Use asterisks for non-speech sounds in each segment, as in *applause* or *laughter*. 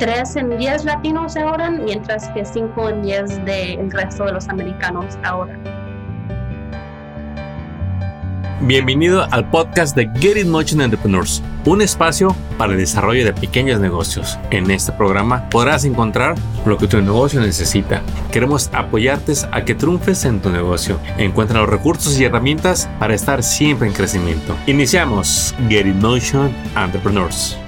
3 en 10 latinos ahorran, mientras que 5 en 10 del resto de los americanos ahorran. Bienvenido al podcast de Get It Motion Entrepreneurs, un espacio para el desarrollo de pequeños negocios. En este programa podrás encontrar lo que tu negocio necesita. Queremos apoyarte a que triunfes en tu negocio. Encuentra los recursos y herramientas para estar siempre en crecimiento. Iniciamos Get It Motion Entrepreneurs.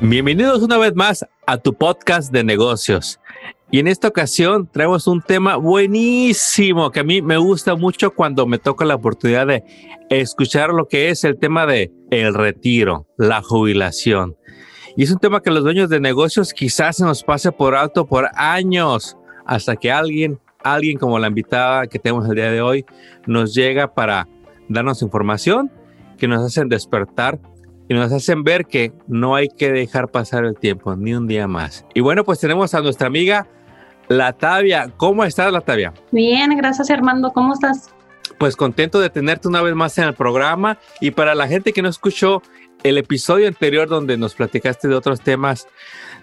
Bienvenidos una vez más a tu podcast de negocios. Y en esta ocasión traemos un tema buenísimo que a mí me gusta mucho cuando me toca la oportunidad de escuchar lo que es el tema de el retiro, la jubilación. Y es un tema que los dueños de negocios quizás se nos pase por alto por años hasta que alguien, alguien como la invitada que tenemos el día de hoy, nos llega para darnos información que nos hacen despertar y nos hacen ver que no hay que dejar pasar el tiempo ni un día más. Y bueno, pues tenemos a nuestra amiga Latavia, ¿cómo estás, Latavia? Bien, gracias, Armando. ¿Cómo estás? Pues contento de tenerte una vez más en el programa. Y para la gente que no escuchó el episodio anterior donde nos platicaste de otros temas,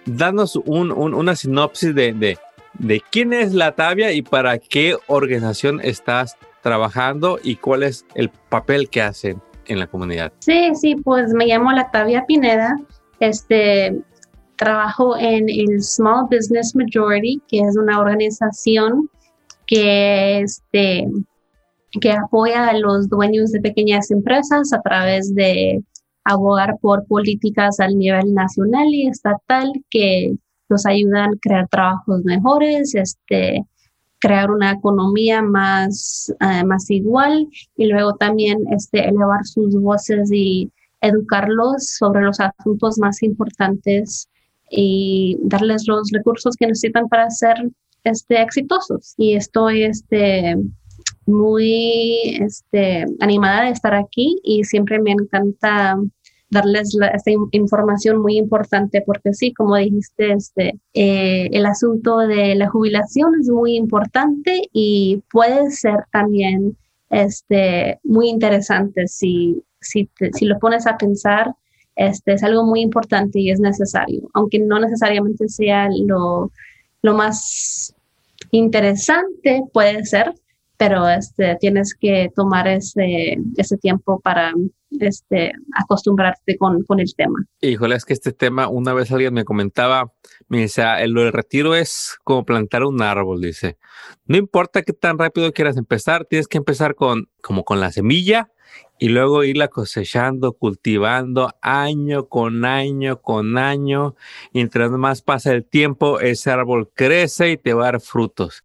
danos una sinopsis de, de, quién es Latavia y para qué organización estás trabajando y cuál es el papel que hacen en la comunidad. Sí, sí, pues me llamo Latavia Pineda. Este, trabajo en el Small Business Majority, que es una organización que, este, que apoya a los dueños de pequeñas empresas a través de abogar por políticas al nivel nacional y estatal que los ayudan a crear trabajos mejores, este, crear una economía más, eh, más igual y luego también este, elevar sus voces y educarlos sobre los asuntos más importantes y darles los recursos que necesitan para ser este, exitosos. Y estoy este, muy este, animada de estar aquí y siempre me encanta darles esta información muy importante porque sí, como dijiste, este, eh, el asunto de la jubilación es muy importante y puede ser también este, muy interesante si, si, si lo pones a pensar este, es algo muy importante y es necesario, aunque no necesariamente sea lo, lo más interesante, puede ser, pero este, tienes que tomar ese, ese tiempo para este, acostumbrarte con, con, el tema. Híjole, es que este tema, una vez alguien me comentaba, me dice, el, el retiro es como plantar un árbol, dice. No importa qué tan rápido quieras empezar, tienes que empezar con, como con la semilla y luego irla cosechando, cultivando año con año con año. Mientras más pasa el tiempo, ese árbol crece y te va a dar frutos.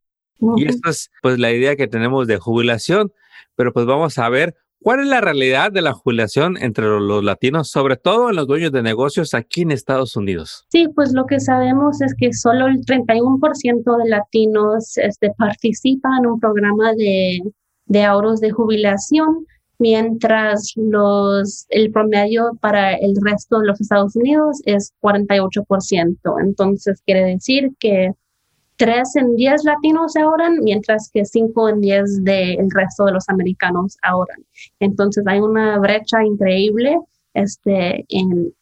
Y esta es pues la idea que tenemos de jubilación, pero pues vamos a ver cuál es la realidad de la jubilación entre los, latinos, sobre todo en los dueños de negocios aquí en Estados Unidos. Sí, pues lo que sabemos es que solo el 31% de latinos este, participan en un programa de, de ahorros de jubilación mientras los, el promedio para el resto de los Estados Unidos es 48%. Entonces quiere decir que 3 en 10 latinos ahorran, mientras que 5 en 10 del resto de los americanos ahorran. Entonces hay una brecha increíble este, en,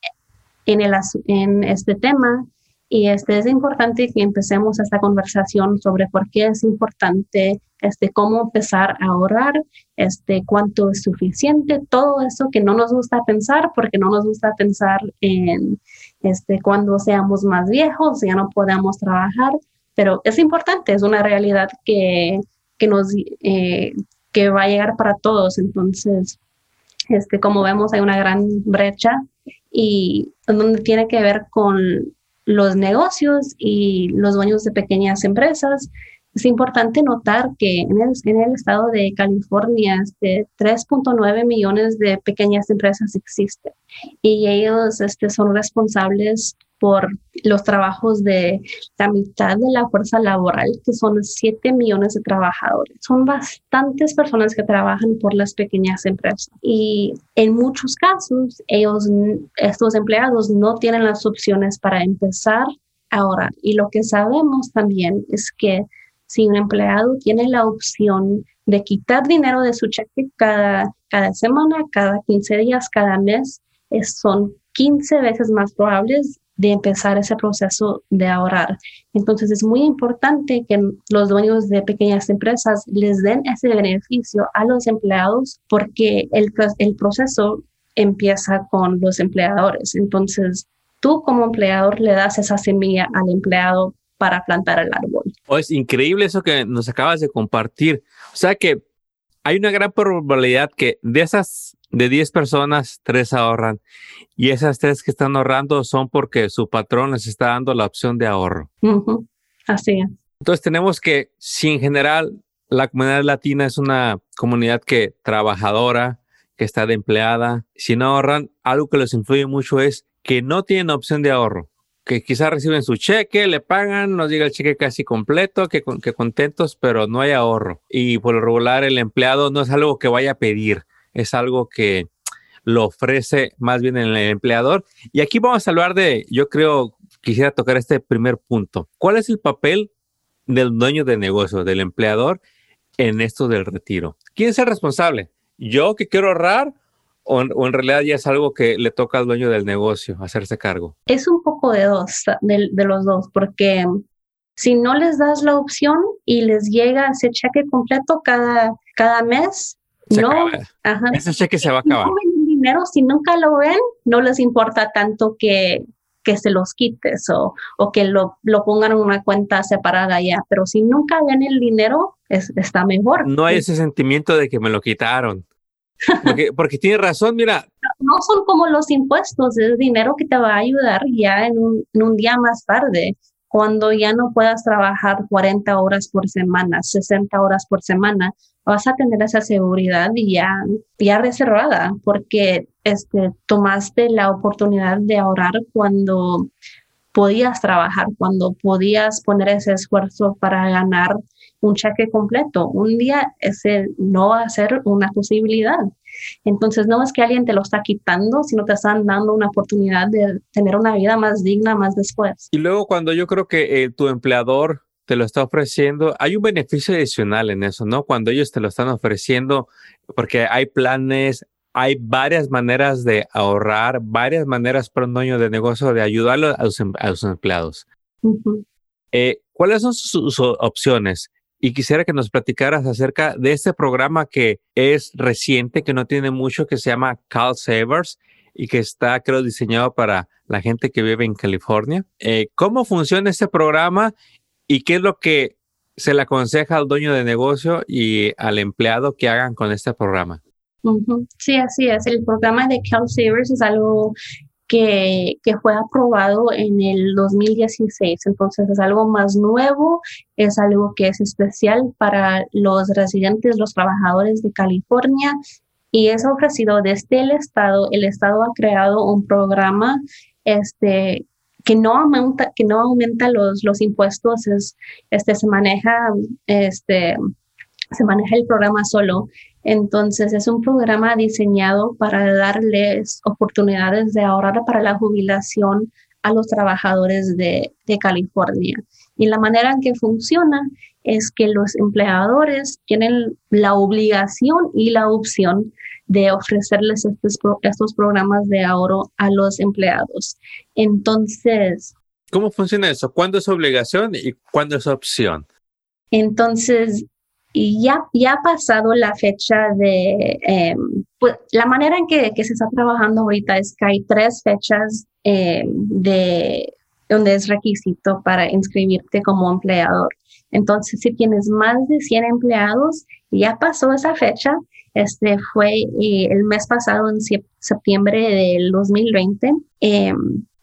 en, este tema y este, es importante que empecemos esta conversación sobre por qué es importante, este, cómo empezar a ahorrar, cuánto es suficiente, todo eso que no nos gusta pensar, porque no nos gusta pensar en cuando seamos más viejos, ya no podemos trabajar, pero es importante, es una realidad que, que nos, eh, que va a llegar para todos. Entonces, este, como vemos, hay una gran brecha y donde tiene que ver con los negocios y los dueños de pequeñas empresas. Es importante notar que en el, en el estado de California, este, 3.9 millones de pequeñas empresas existen y ellos este, son responsables por los trabajos de la mitad de la fuerza laboral, que son 7 millones de trabajadores. Son bastantes personas que trabajan por las pequeñas empresas y en muchos casos ellos, estos empleados no tienen las opciones para empezar ahora. Y lo que sabemos también es que si un empleado tiene la opción de quitar dinero de su cheque cada, cada semana, cada 15 días, cada mes, son 15 veces más probables de empezar ese proceso de ahorrar. Entonces es muy importante que los dueños de pequeñas empresas les den ese beneficio a los empleados porque el, el proceso empieza con los empleadores. Entonces tú como empleador le das esa semilla al empleado para plantar el árbol. Oh, es increíble eso que nos acabas de compartir. O sea que hay una gran probabilidad que de esas de 10 personas, 3 ahorran. Y esas 3 que están ahorrando son porque su patrón les está dando la opción de ahorro. Así es. Entonces tenemos que, si en general la comunidad latina es una comunidad que trabajadora, que está de empleada, si no ahorran, algo que les influye mucho es que no tienen opción de ahorro que quizás reciben su cheque, le pagan, nos llega el cheque casi completo, que, que contentos, pero no hay ahorro. Y por lo regular el empleado no es algo que vaya a pedir, es algo que lo ofrece más bien el empleador. Y aquí vamos a hablar de, yo creo, quisiera tocar este primer punto. ¿Cuál es el papel del dueño de negocio, del empleador, en esto del retiro? ¿Quién es el responsable? ¿Yo que quiero ahorrar o en, realidad ya es algo que le toca al dueño del negocio hacerse cargo? Es un poco de dos, de, los dos, porque si no les das la opción y les llega ese cheque completo cada, cada mes, no, ese cheque se va a acabar. No dinero, si nunca lo ven, no les importa tanto que, que se los quites o, o que lo, lo, pongan en una cuenta separada ya, pero si nunca ven el dinero, es, está mejor. No hay ese sentimiento de que me lo quitaron. *laughs* Porque, porque tiene razón, mira. No son como los impuestos, es dinero que te va a ayudar ya en un, en un día más tarde, cuando ya no puedas trabajar 40 horas por semana, 60 horas por semana, vas a tener esa seguridad ya, ya reservada, porque este, tomaste la oportunidad de ahorrar cuando podías trabajar, cuando podías poner ese esfuerzo para ganar un cheque completo. Un día ese no va a ser una posibilidad. Entonces no es que alguien te lo está quitando, sino te están dando una oportunidad de tener una vida más digna más después. Y luego cuando yo creo que eh, tu empleador te lo está ofreciendo, hay un beneficio adicional en eso, ¿no? Cuando ellos te lo están ofreciendo, porque hay planes, hay varias maneras de ahorrar, varias maneras para un dueño de negocio de ayudar a los, em, empleados. Eh, ¿Cuáles son sus, opciones? y quisiera que nos platicaras acerca de este programa que es reciente, que no tiene mucho, que se llama Call Savers y que está, creo, diseñado para la gente que vive en California. Eh, ¿Cómo funciona este programa y qué es lo que se le aconseja al dueño de negocio y al empleado que hagan con este programa? Sí, así es. El programa de Call Savers es algo que, fue aprobado en el 2016. Entonces es algo más nuevo, es algo que es especial para los residentes, los trabajadores de California y es ofrecido desde el Estado. El Estado ha creado un programa este, que no aumenta, que no aumenta los, los impuestos, es, este, se maneja, este, se maneja el programa solo entonces es un programa diseñado para darles oportunidades de ahorrar para la jubilación a los trabajadores de, California. Y la manera en que funciona es que los empleadores tienen la obligación y la opción de ofrecerles estos, estos programas de ahorro a los empleados. Entonces... ¿Cómo funciona eso? ¿Cuándo es obligación y cuándo es opción? Entonces, y ya, ya ha pasado la fecha de, em, pues, la manera en que, que, se está trabajando ahorita es que hay tres fechas em, de donde es requisito para inscribirte como empleador. Entonces, si tienes más de 100 empleados, ya pasó esa fecha. Este fue eh, el mes pasado, en septiembre del 2020.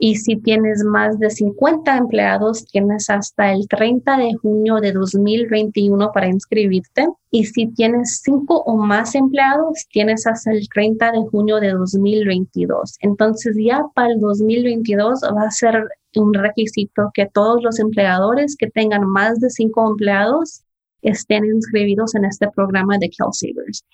Y si tienes más de 50 empleados, tienes hasta el 30 de junio de 2021 para inscribirte. Y si tienes 5 o más empleados, tienes hasta el 30 de junio de 2022. Entonces ya para el 2022 va a ser un requisito que todos los empleadores que tengan más de 5 empleados estén inscritos en este programa de CalSavers.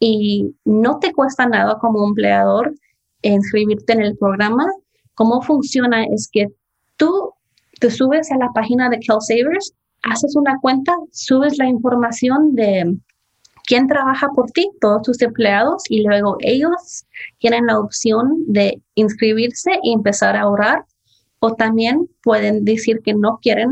Y no te cuesta nada como empleador inscribirte en el programa. Cómo funciona es que tú te subes a la página de Savers, haces una cuenta, subes la información de quién trabaja por ti, todos tus empleados, y luego ellos tienen la opción de inscribirse y empezar a ahorrar o también pueden decir que no quieren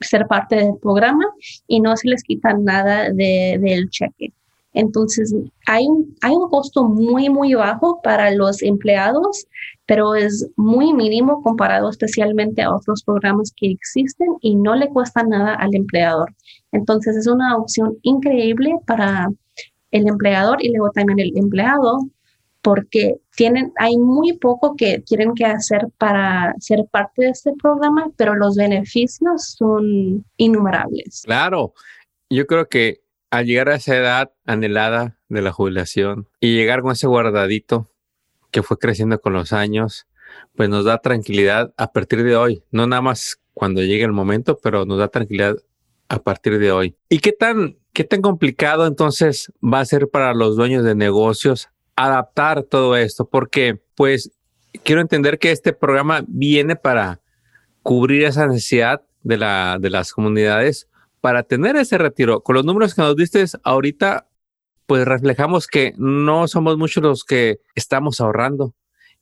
ser parte del programa y no se les quita nada de, del cheque. Entonces, hay un, hay un costo muy, muy bajo para los empleados, pero es muy mínimo comparado especialmente a otros programas que existen y no le cuesta nada al empleador. Entonces, es una opción increíble para el empleador y luego también el empleado porque tienen, hay muy poco que tienen que hacer para ser parte de este programa, pero los beneficios son innumerables. Claro, yo creo que al llegar a esa edad anhelada de la jubilación y llegar con ese guardadito que fue creciendo con los años, pues nos da tranquilidad a partir de hoy, no nada más cuando llegue el momento, pero nos da tranquilidad a partir de hoy. ¿Y qué tan, qué tan complicado entonces va a ser para los dueños de negocios adaptar todo esto? Porque pues quiero entender que este programa viene para cubrir esa necesidad de, la, de las comunidades para tener ese retiro. Con los números que nos diste ahorita, pues reflejamos que no somos muchos los que estamos ahorrando.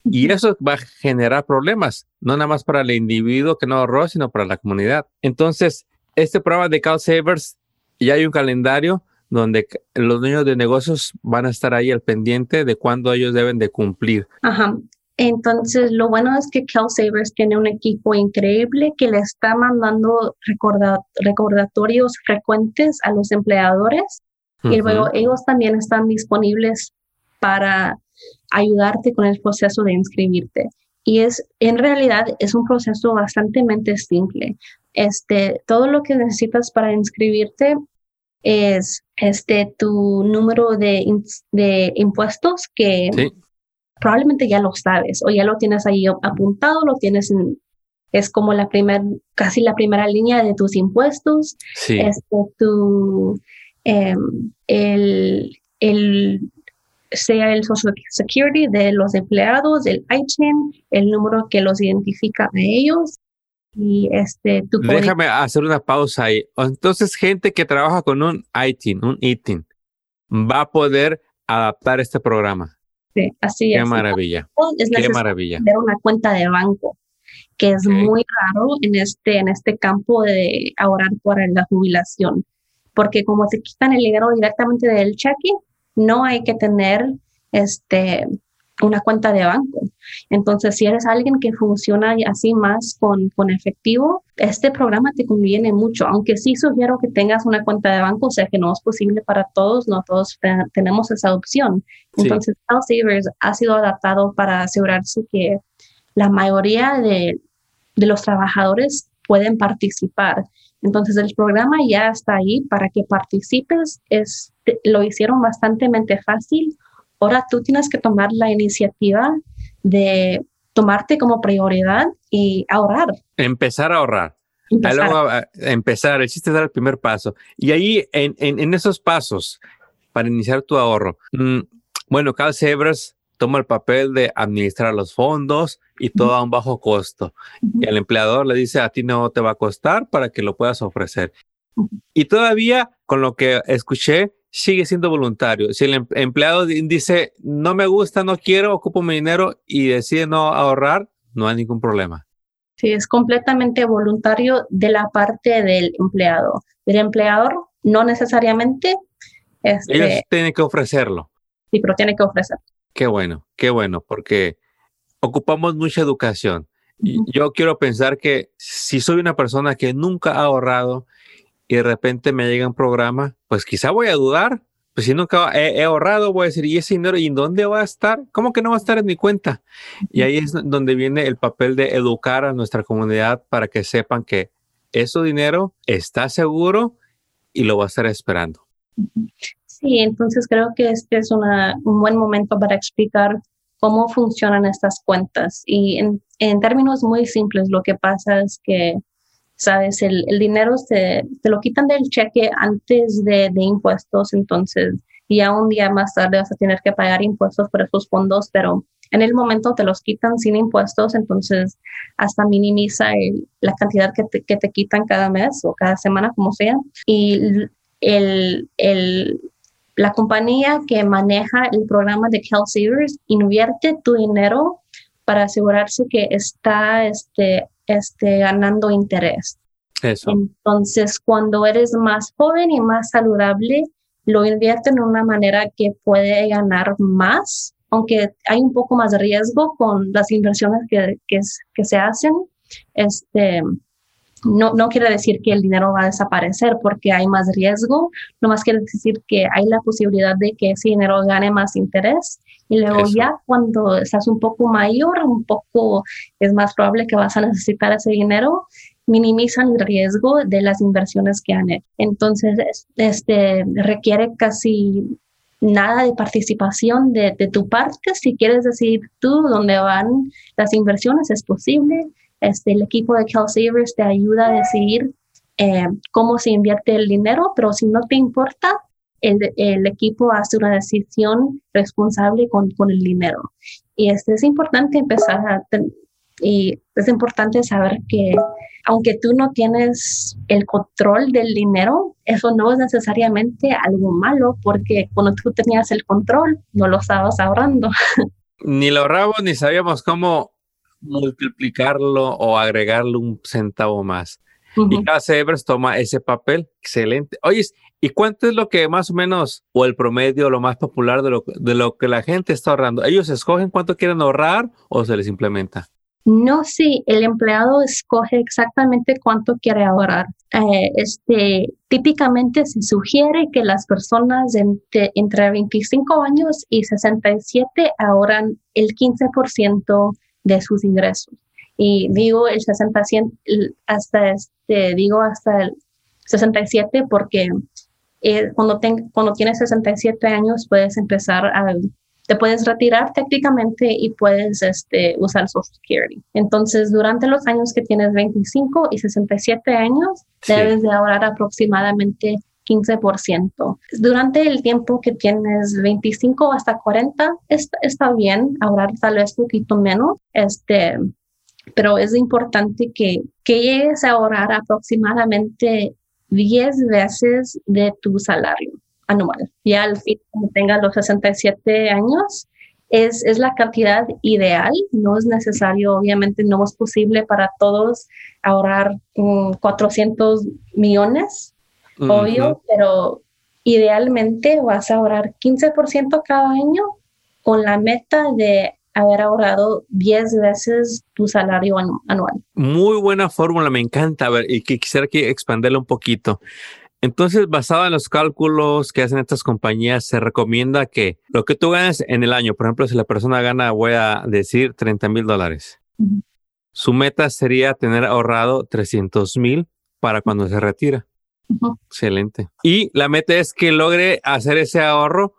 Y eso va a generar problemas, no nada más para el individuo que no ahorró, sino para la comunidad. Entonces, este programa de Cal Savers, ya hay un calendario donde los dueños de negocios van a estar ahí al pendiente de cuándo ellos deben de cumplir. Ajá. Entonces, lo bueno es que CalSavers tiene un equipo increíble que le está mandando recordatorios frecuentes a los empleadores y luego ellos también están disponibles para ayudarte con el proceso de inscribirte. Y es, en realidad, es un proceso bastante simple. Este, todo lo que necesitas para inscribirte es este, tu número de, de impuestos que probablemente ya lo sabes o ya lo tienes ahí apuntado, lo tienes en, es como la primera, casi la primera línea de tus impuestos. Sí. Este, tu, em, el, el, sea el Social Security de los empleados, el ITIN, el número que los identifica a ellos. Y este, tu Déjame hacer una pausa ahí. Entonces, gente que trabaja con un ITIN, un ITIN, va a poder adaptar este programa así Qué maravilla. Es Qué maravilla. Tener una cuenta de banco, que es muy raro en este, en este campo de ahorrar para la jubilación, porque como se quitan el dinero directamente del cheque, no hay que tener este una cuenta de banco. Entonces, si eres alguien que funciona así más con, con efectivo, este programa te conviene mucho, aunque sí sugiero que tengas una cuenta de banco, o sea que no es posible para todos, no todos tenemos esa opción. Entonces, sí. Savers ha sido adaptado para asegurarse que la mayoría de, de los trabajadores pueden participar. Entonces el programa ya está ahí para que participes. Es, lo hicieron bastante fácil ahora tú tienes que tomar la iniciativa de tomarte como prioridad y ahorrar. Empezar a ahorrar. Empezar. empezar, el chiste es dar el primer paso. Y ahí, en, en, esos pasos, para iniciar tu ahorro, mm, bueno, Sebras toma el papel de administrar los fondos y todo a un bajo costo. Y el empleador le dice, a ti no te va a costar para que lo puedas ofrecer. Y todavía, con lo que escuché, sigue siendo voluntario. Si el em-, empleado dice, no me gusta, no quiero, ocupo mi dinero y decide no ahorrar, no hay ningún problema. Sí, es completamente voluntario de la parte del empleado. Del empleador, no necesariamente. Este, Ellos tienen que ofrecerlo. Sí, pero tiene que ofrecerlo. Qué bueno, qué bueno, porque ocupamos mucha educación. Yo quiero pensar que si soy una persona que nunca ha ahorrado y de repente me llega un programa, pues quizá voy a dudar. Pues si nunca he, ahorrado, voy a decir, ¿y ese dinero y dónde va a estar? ¿Cómo que no va a estar en mi cuenta? Y ahí es donde viene el papel de educar a nuestra comunidad para que sepan que ese dinero está seguro y lo va a estar esperando. Sí, entonces creo que este es un buen momento para explicar cómo funcionan estas cuentas. Y en, en términos muy simples, lo que pasa es que ¿sabes? El, el dinero se, te lo quitan del cheque antes de, impuestos, entonces ya un día más tarde vas a tener que pagar impuestos por esos fondos, pero en el momento te los quitan sin impuestos, entonces hasta minimiza la cantidad que te, que te, quitan cada mes o cada semana, como sea. Y el, el, la compañía que maneja el programa de Savers invierte tu dinero para asegurarse que está este, este, ganando interés. Eso. Entonces, cuando eres más joven y más saludable, lo invierte en una manera que puede ganar más, aunque hay un poco más de riesgo con las inversiones que, que, que se hacen. Este, no, no quiere decir que el dinero va a desaparecer porque hay más riesgo, nomás quiere decir que hay la posibilidad de que ese dinero gane más interés y luego ya cuando estás un poco mayor, un poco es más probable que vas a necesitar ese dinero, minimizan el riesgo de las inversiones que han hecho. Entonces, este requiere casi nada de participación de, de tu parte. Si quieres decir tú dónde van las inversiones, es posible este, el equipo de CalSavers te ayuda a decidir eh, cómo se invierte el dinero, pero si no te importa, el, el equipo hace una decisión responsable con, con, el dinero. Y este es importante empezar a, y es importante saber que aunque tú no tienes el control del dinero, eso no es necesariamente algo malo, porque cuando tú tenías el control, no lo estabas ahorrando. *laughs* Ni lo ahorramos ni sabíamos cómo multiplicarlo o agregarle un centavo más. Y cada Evers toma ese papel. Excelente. Oye, ¿y cuánto es lo que más o menos, o el promedio, lo más popular de lo, de lo que la gente está ahorrando? ¿Ellos escogen cuánto quieren ahorrar o se les implementa? No, sí, el empleado escoge exactamente cuánto quiere ahorrar. Eh, este, típicamente se sugiere que las personas entre, entre 25 años y 67 ahorran el 15% de sus ingresos. Y digo el 60, hasta este, digo hasta el 67 porque eh, cuando, cuando tienes 67 años puedes empezar a, te puedes retirar técnicamente y puedes este, usar Social Security. Entonces, durante los años que tienes 25 y 67 años, debes de ahorrar aproximadamente 15%. Durante el tiempo que tienes 25 hasta 40, está, está bien ahorrar tal vez un poquito menos, este, pero es importante que, que llegues a ahorrar aproximadamente 10 veces de tu salario anual. Ya al fin, cuando tengas los 67 años, es, es, la cantidad ideal, no es necesario, obviamente no es posible para todos ahorrar 400 mm, millones, obvio, pero idealmente vas a ahorrar 15% cada año con la meta de haber ahorrado 10 veces tu salario anual. Muy buena fórmula, me encanta. A ver, y que quisiera que expanderla un poquito. Entonces, basado en los cálculos que hacen estas compañías, se recomienda que lo que tú ganes en el año, por ejemplo, si la persona gana, voy a decir 30 mil dólares, su meta sería tener ahorrado 300 mil para cuando se retira. Excelente. Y la meta es que logre hacer ese ahorro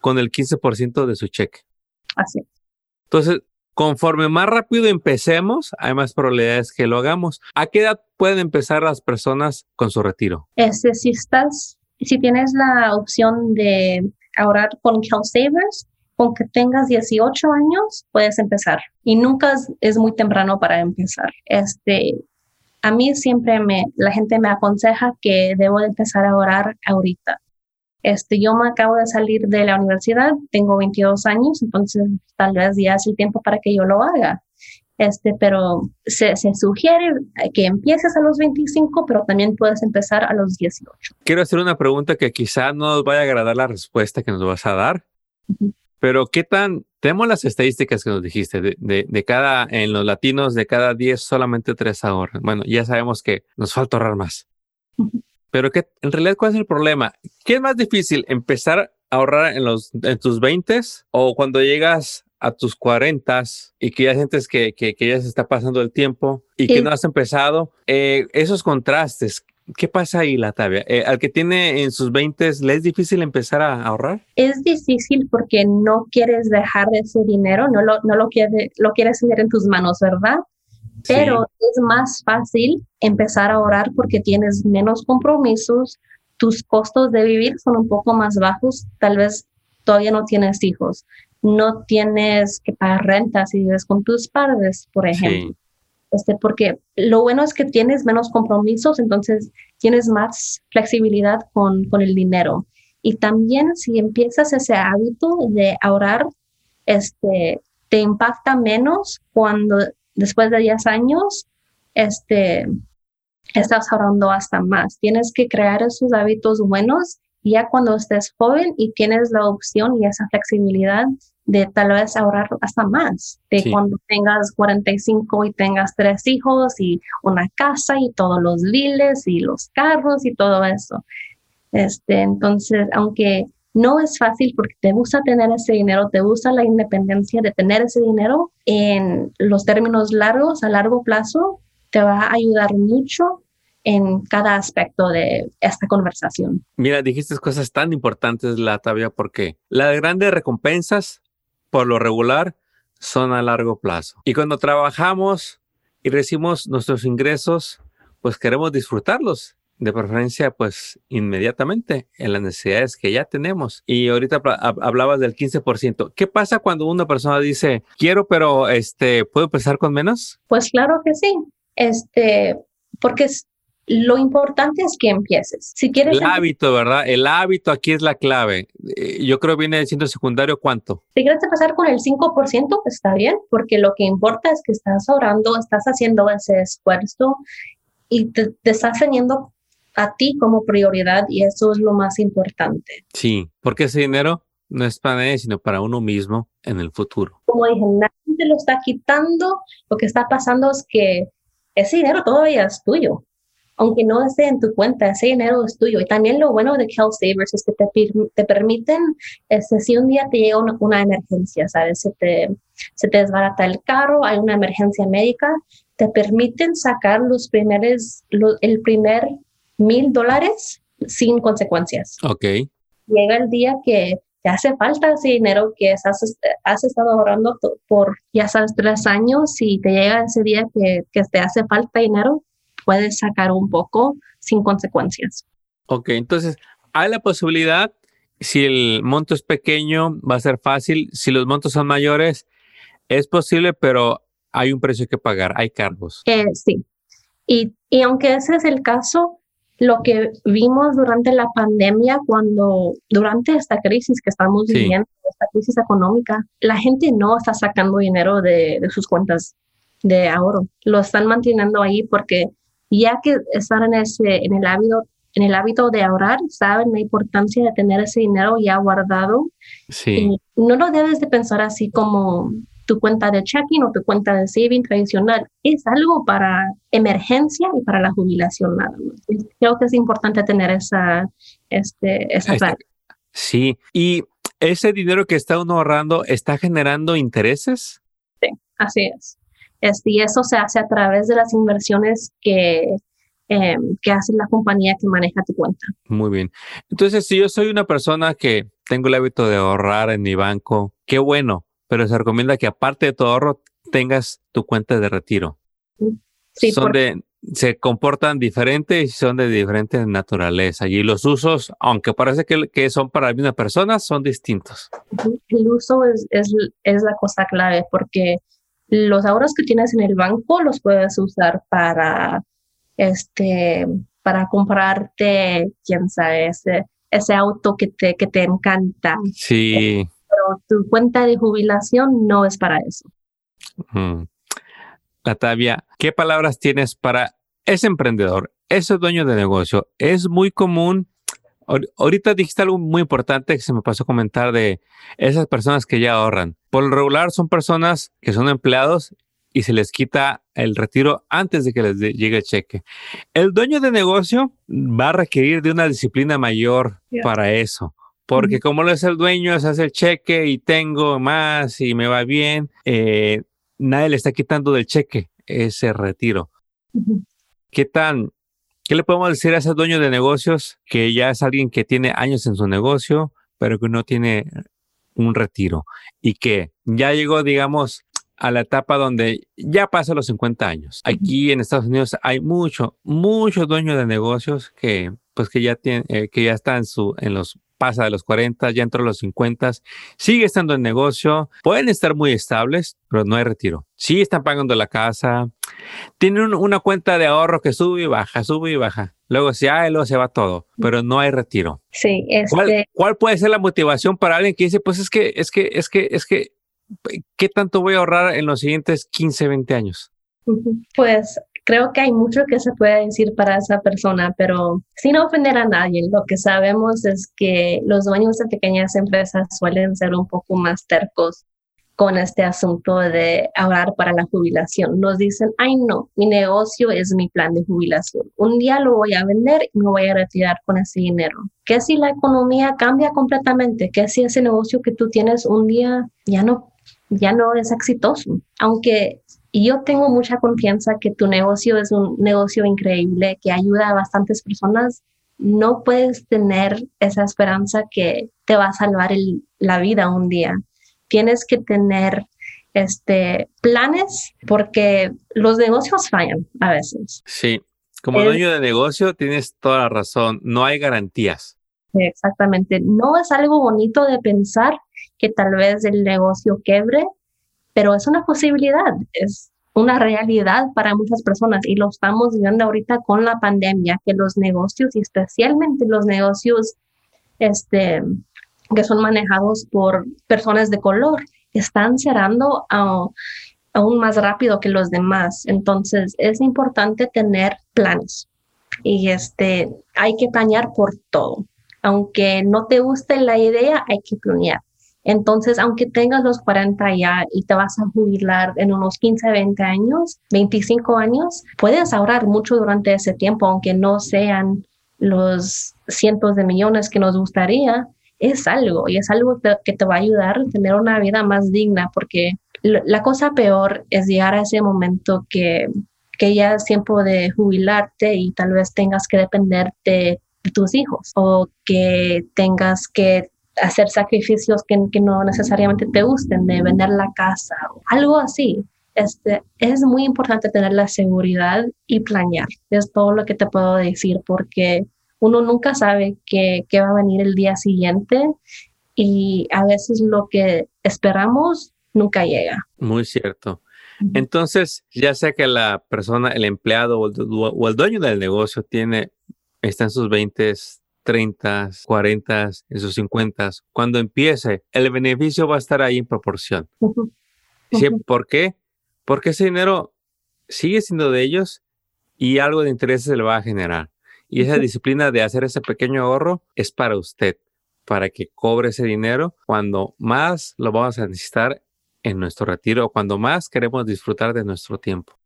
con el 15% de su cheque. Así. Entonces, conforme más rápido empecemos, hay más probabilidades que lo hagamos. ¿A qué edad pueden empezar las personas con su retiro? Este, si estás, si tienes la opción de ahorrar con Savers, con que tengas 18 años, puedes empezar. Y nunca es, es muy temprano para empezar. Este, a mí siempre me, la gente me aconseja que debo de empezar a orar ahorita. Este, yo me acabo de salir de la universidad, tengo 22 años, entonces tal vez ya es el tiempo para que yo lo haga. Este, pero se, se, sugiere que empieces a los 25, pero también puedes empezar a los 18. Quiero hacer una pregunta que quizá no nos vaya a agradar la respuesta que nos vas a dar, pero ¿qué tan tenemos las estadísticas que nos dijiste de, de, cada, en los latinos, de cada 10, solamente 3 ahorran. Bueno, ya sabemos que nos falta ahorrar más. Pero que, en realidad, ¿cuál es el problema? ¿Qué es más difícil, empezar a ahorrar en, los, en tus 20 o cuando llegas a tus 40 y que ya sientes que, que, que, ya se está pasando el tiempo y que no has empezado? Eh, esos contrastes, ¿Qué pasa ahí, Latavia? Eh, al que tiene en sus 20, ¿le es difícil empezar a ahorrar? Es difícil porque no quieres dejar ese dinero, no lo, no lo, quiere, lo quieres tener en tus manos, ¿verdad? Pero es más fácil empezar a ahorrar porque tienes menos compromisos, tus costos de vivir son un poco más bajos, tal vez todavía no tienes hijos, no tienes que pagar renta si vives con tus padres, por ejemplo. Este, porque lo bueno es que tienes menos compromisos, entonces tienes más flexibilidad con, con el dinero. Y también si empiezas ese hábito de ahorrar, este, te impacta menos cuando después de 10 años este, estás ahorrando hasta más. Tienes que crear esos hábitos buenos ya cuando estés joven y tienes la opción y esa flexibilidad de tal vez ahorrar hasta más, de cuando tengas 45 y tengas tres hijos y una casa y todos los biles y los carros y todo eso. Este, entonces, aunque no es fácil porque te gusta tener ese dinero, te gusta la independencia de tener ese dinero en los términos largos, a largo plazo, te va a ayudar mucho en cada aspecto de esta conversación. Mira, dijiste cosas tan importantes, Latavia, porque las grandes recompensas, por lo regular, son a largo plazo. Y cuando trabajamos y recibimos nuestros ingresos, pues queremos disfrutarlos de preferencia pues inmediatamente en las necesidades que ya tenemos. Y ahorita hablabas del 15%. ¿Qué pasa cuando una persona dice, quiero, pero este, ¿puedo empezar con menos? Pues claro que sí. Este, porque lo importante es que empieces. Si quieres el hábito, ¿verdad? El hábito aquí es la clave. Eh, yo creo que viene siendo secundario cuánto. Si quieres empezar con el 5%, está bien, porque lo que importa es que estás orando, estás haciendo ese esfuerzo y te, te estás teniendo a ti como prioridad y eso es lo más importante. Sí, porque ese dinero no es para nadie, sino para uno mismo en el futuro. Como dije, nadie te lo está quitando. Lo que está pasando es que ese dinero todavía es tuyo. Aunque no esté en tu cuenta, ese dinero es tuyo. Y también lo bueno de Health Savers es que te, te permiten, este, si un día te llega una, emergencia, ¿sabes? Se te, se te desbarata el carro, hay una emergencia médica, te permiten sacar los primeros, el primer mil dólares sin consecuencias. Ok. Llega el día que te hace falta ese dinero que has, has estado ahorrando por, ya sabes, tres años y te llega ese día que, que te hace falta dinero, puedes sacar un poco sin consecuencias. Ok, entonces hay la posibilidad, si el monto es pequeño, va a ser fácil, si los montos son mayores, es posible, pero hay un precio que pagar, hay cargos. Eh, sí, y, y aunque ese es el caso, lo que vimos durante la pandemia, cuando durante esta crisis que estamos viviendo, esta crisis económica, la gente no está sacando dinero de, sus cuentas de ahorro, lo están manteniendo ahí porque ya que están en ese, en el hábito, en el hábito de ahorrar, saben la importancia de tener ese dinero ya guardado. Sí. no lo debes de pensar así como tu cuenta de checking o tu cuenta de saving tradicional. Es algo para emergencia y para la jubilación nada más. Creo que es importante tener esa, este, esa Sí, y ese dinero que está uno ahorrando está generando intereses. Sí, así es. Este, y eso se hace a través de las inversiones que, em, que hace la compañía que maneja tu cuenta. Muy bien. Entonces, si yo soy una persona que tengo el hábito de ahorrar en mi banco, qué bueno, pero se recomienda que aparte de tu ahorro tengas tu cuenta de retiro. Sí, son de, se comportan diferentes y son de diferente naturaleza. Y los usos, aunque parece que, que son para la misma persona, son distintos. El uso es, es, es, la cosa clave porque los ahorros que tienes en el banco los puedes usar para, este, para comprarte, quién sabe, ese, ese auto que te, que te encanta. Sí tu cuenta de jubilación no es para eso. Mm. Latavia, ¿qué palabras tienes para ese emprendedor, ese dueño de negocio? Es muy común. Ahorita dijiste algo muy importante que se me pasó a comentar de esas personas que ya ahorran. Por lo regular son personas que son empleados y se les quita el retiro antes de que les llegue el cheque. El dueño de negocio va a requerir de una disciplina mayor para eso. Porque como lo es el dueño, se hace el cheque y tengo más y me va bien, eh, nadie le está quitando del cheque ese retiro. ¿Qué tan, qué le podemos decir a ese dueño de negocios que ya es alguien que tiene años en su negocio, pero que no tiene un retiro y que ya llegó, digamos, a la etapa donde ya pasa los 50 años. Aquí en Estados Unidos hay mucho, muchos dueños de negocios que, pues, que ya tienen, eh, que ya están su, en los pasa de los 40, ya entró a los 50, sigue estando en negocio, pueden estar muy estables, pero no hay retiro. Sí están pagando la casa, tienen una cuenta de ahorro que sube y baja, sube y baja. Luego se, ah, luego se va todo, pero no hay retiro. Sí, este... ¿Cuál, puede ser la motivación para alguien que dice, pues es que, es que, es que, es que ¿qué tanto voy a ahorrar en los siguientes 15, 20 años? Pues creo que hay mucho que se puede decir para esa persona, pero sin ofender a nadie, lo que sabemos es que los dueños de pequeñas empresas suelen ser un poco más tercos con este asunto de ahorrar para la jubilación. Nos dicen, ay no, mi negocio es mi plan de jubilación. Un día lo voy a vender y me voy a retirar con ese dinero. ¿Qué si la economía cambia completamente? ¿Qué si ese negocio que tú tienes un día ya no, ya no es exitoso? Aunque yo tengo mucha confianza que tu negocio es un negocio increíble que ayuda a bastantes personas. No puedes tener esa esperanza que te va a salvar la vida un día. Tienes que tener este, planes porque los negocios fallan a veces. Sí, como dueño de negocio tienes toda la razón, no hay garantías. Exactamente, no es algo bonito de pensar que tal vez el negocio quebre pero es una posibilidad, es una realidad para muchas personas y lo estamos viendo ahorita con la pandemia, que los negocios, y especialmente los negocios este, que son manejados por personas de color, están cerrando aún más rápido que los demás. Entonces es importante tener planes y este, hay que planear por todo. Aunque no te guste la idea, hay que planear. Entonces, aunque tengas los 40 ya y te vas a jubilar en unos 15, 20 años, 25 años, puedes ahorrar mucho durante ese tiempo, aunque no sean los cientos de millones que nos gustaría, es algo y es algo que te va a ayudar a tener una vida más digna, porque la cosa peor es llegar a ese momento que, que ya es tiempo de jubilarte y tal vez tengas que depender de tus hijos o que tengas que hacer sacrificios que, que, no necesariamente te gusten, de vender la casa o algo así. Este, es muy importante tener la seguridad y planear. Es todo lo que te puedo decir porque uno nunca sabe qué, qué va a venir el día siguiente y a veces lo que esperamos nunca llega. Muy cierto. Entonces, ya sea que la persona, el empleado o el, o el dueño del negocio tiene, está en sus 20, 30, 40, en sus 50, cuando empiece, el beneficio va a estar ahí en proporción. ¿Por qué? Porque ese dinero sigue siendo de ellos y algo de interés se le va a generar. Y esa disciplina de hacer ese pequeño ahorro es para usted, para que cobre ese dinero cuando más lo vamos a necesitar en nuestro retiro o cuando más queremos disfrutar de nuestro tiempo.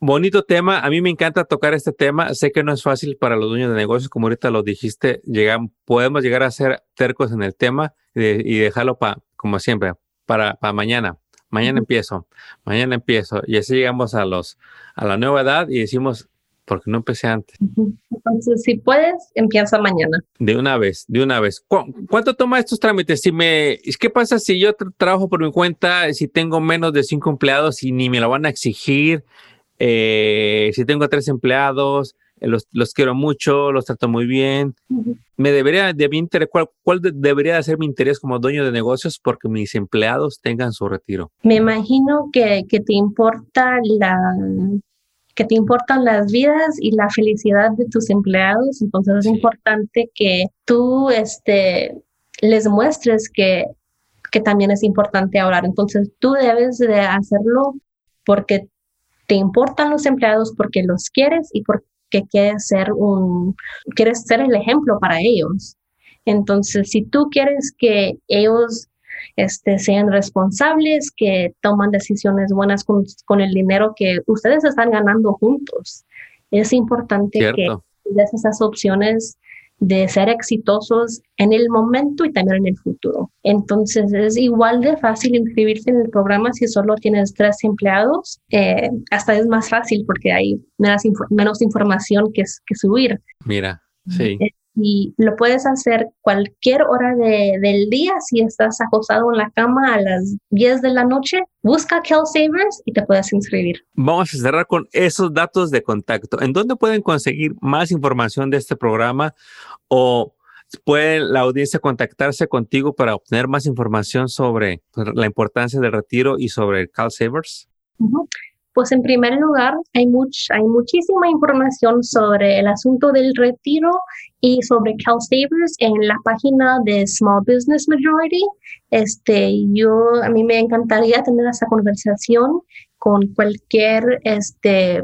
Bonito tema. A mí me encanta tocar este tema. Sé que no es fácil para los dueños de negocios, como ahorita lo dijiste. Llegan, podemos llegar a ser tercos en el tema y, dejarlo para, como siempre, para, para mañana. Mañana empiezo, mañana empiezo. Y así llegamos a los, a la nueva edad y decimos, porque no empecé antes. Entonces, si puedes, empieza mañana. De una vez, de una vez. ¿Cuánto toma estos trámites? Si me, ¿Qué pasa si yo trabajo por mi cuenta, si tengo menos de cinco empleados y ni me lo van a exigir? Eh, si tengo tres empleados, eh, los, los, quiero mucho, los trato muy bien. Me debería de mi interés, ¿cuál, ¿cuál, debería de ser mi interés como dueño de negocios porque mis empleados tengan su retiro? Me imagino que, que te importa la, que te importan las vidas y la felicidad de tus empleados. Entonces es importante que tú este, les muestres que, que también es importante ahorrar. Entonces tú debes de hacerlo porque te importan los empleados, porque los quieres y porque quieres ser un, quieres ser el ejemplo para ellos. Entonces, si tú quieres que ellos este, sean responsables, que toman decisiones buenas con, el dinero que ustedes están ganando juntos. Es importante que des esas opciones de ser exitosos en el momento y también en el futuro. Entonces es igual de fácil inscribirse en el programa si solo tienes tres empleados. Eh, hasta es más fácil porque hay menos, menos información que, que subir. Mira, sí. Y lo puedes hacer cualquier hora del día. Si estás acostado en la cama a las 10 de la noche, busca Kel Savers y te puedes inscribir. Vamos a cerrar con esos datos de contacto. ¿En dónde pueden conseguir más información de este programa o puede la audiencia contactarse contigo para obtener más información sobre la importancia del retiro y sobre Cal Savers? Pues en primer lugar, hay, much, hay muchísima información sobre el asunto del retiro y sobre CalSavers en la página de Small Business Majority. Este, yo, a mí me encantaría tener esa conversación con cualquier este,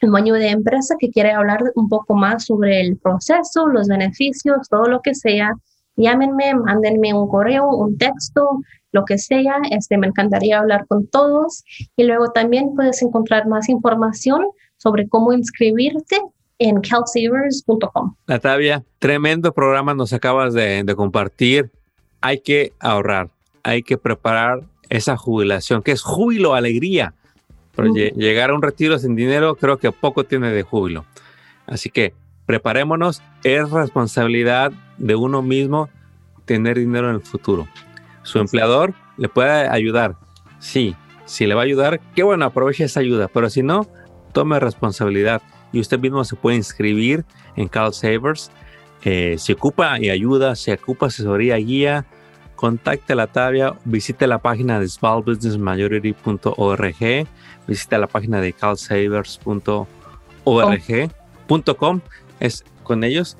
dueño de empresa que quiere hablar un poco más sobre el proceso, los beneficios, todo lo que sea. Llámenme, mándenme un correo, un texto, lo que sea. Este, me encantaría hablar con todos. Y luego también puedes encontrar más información sobre cómo inscribirte en calsavers.com. Natalia, tremendo programa nos acabas de, compartir. Hay que ahorrar, hay que preparar esa jubilación, que es júbilo, alegría. Pero llegar a un retiro sin dinero creo que poco tiene de júbilo. Así que preparémonos, es responsabilidad de uno mismo tener dinero en el futuro. Su empleador le puede ayudar. Sí, si le va a ayudar, qué bueno, aproveche esa ayuda. Pero si no, tome responsabilidad. Y usted mismo se puede inscribir en Cal Savers. Eh, si ocupa y ayuda, si ocupa asesoría, guía, contacte a la Tavia, visite la página de smallbusinessmajority.org, visite la página de calsavers.org.com, es con ellos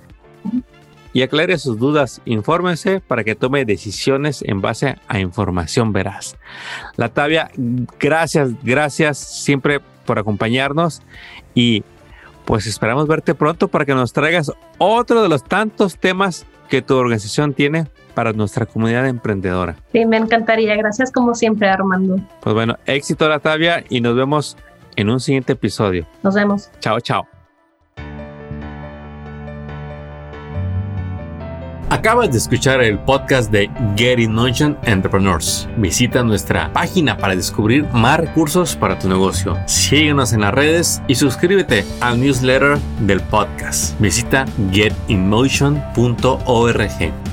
y aclare sus dudas. Infórmese para que tome decisiones en base a información veraz. Latavia, gracias, gracias siempre por acompañarnos y pues esperamos verte pronto para que nos traigas otro de los tantos temas que tu organización tiene para nuestra comunidad emprendedora. Sí, me encantaría. Gracias como siempre, Armando. Pues bueno, éxito Latavia y nos vemos en un siguiente episodio. Nos vemos. Chao, chao. Acabas de escuchar el podcast de Getting Notion Entrepreneurs. Visita nuestra página para descubrir más recursos para tu negocio. Síguenos en las redes y suscríbete al newsletter del podcast. Visita getinmotion.org.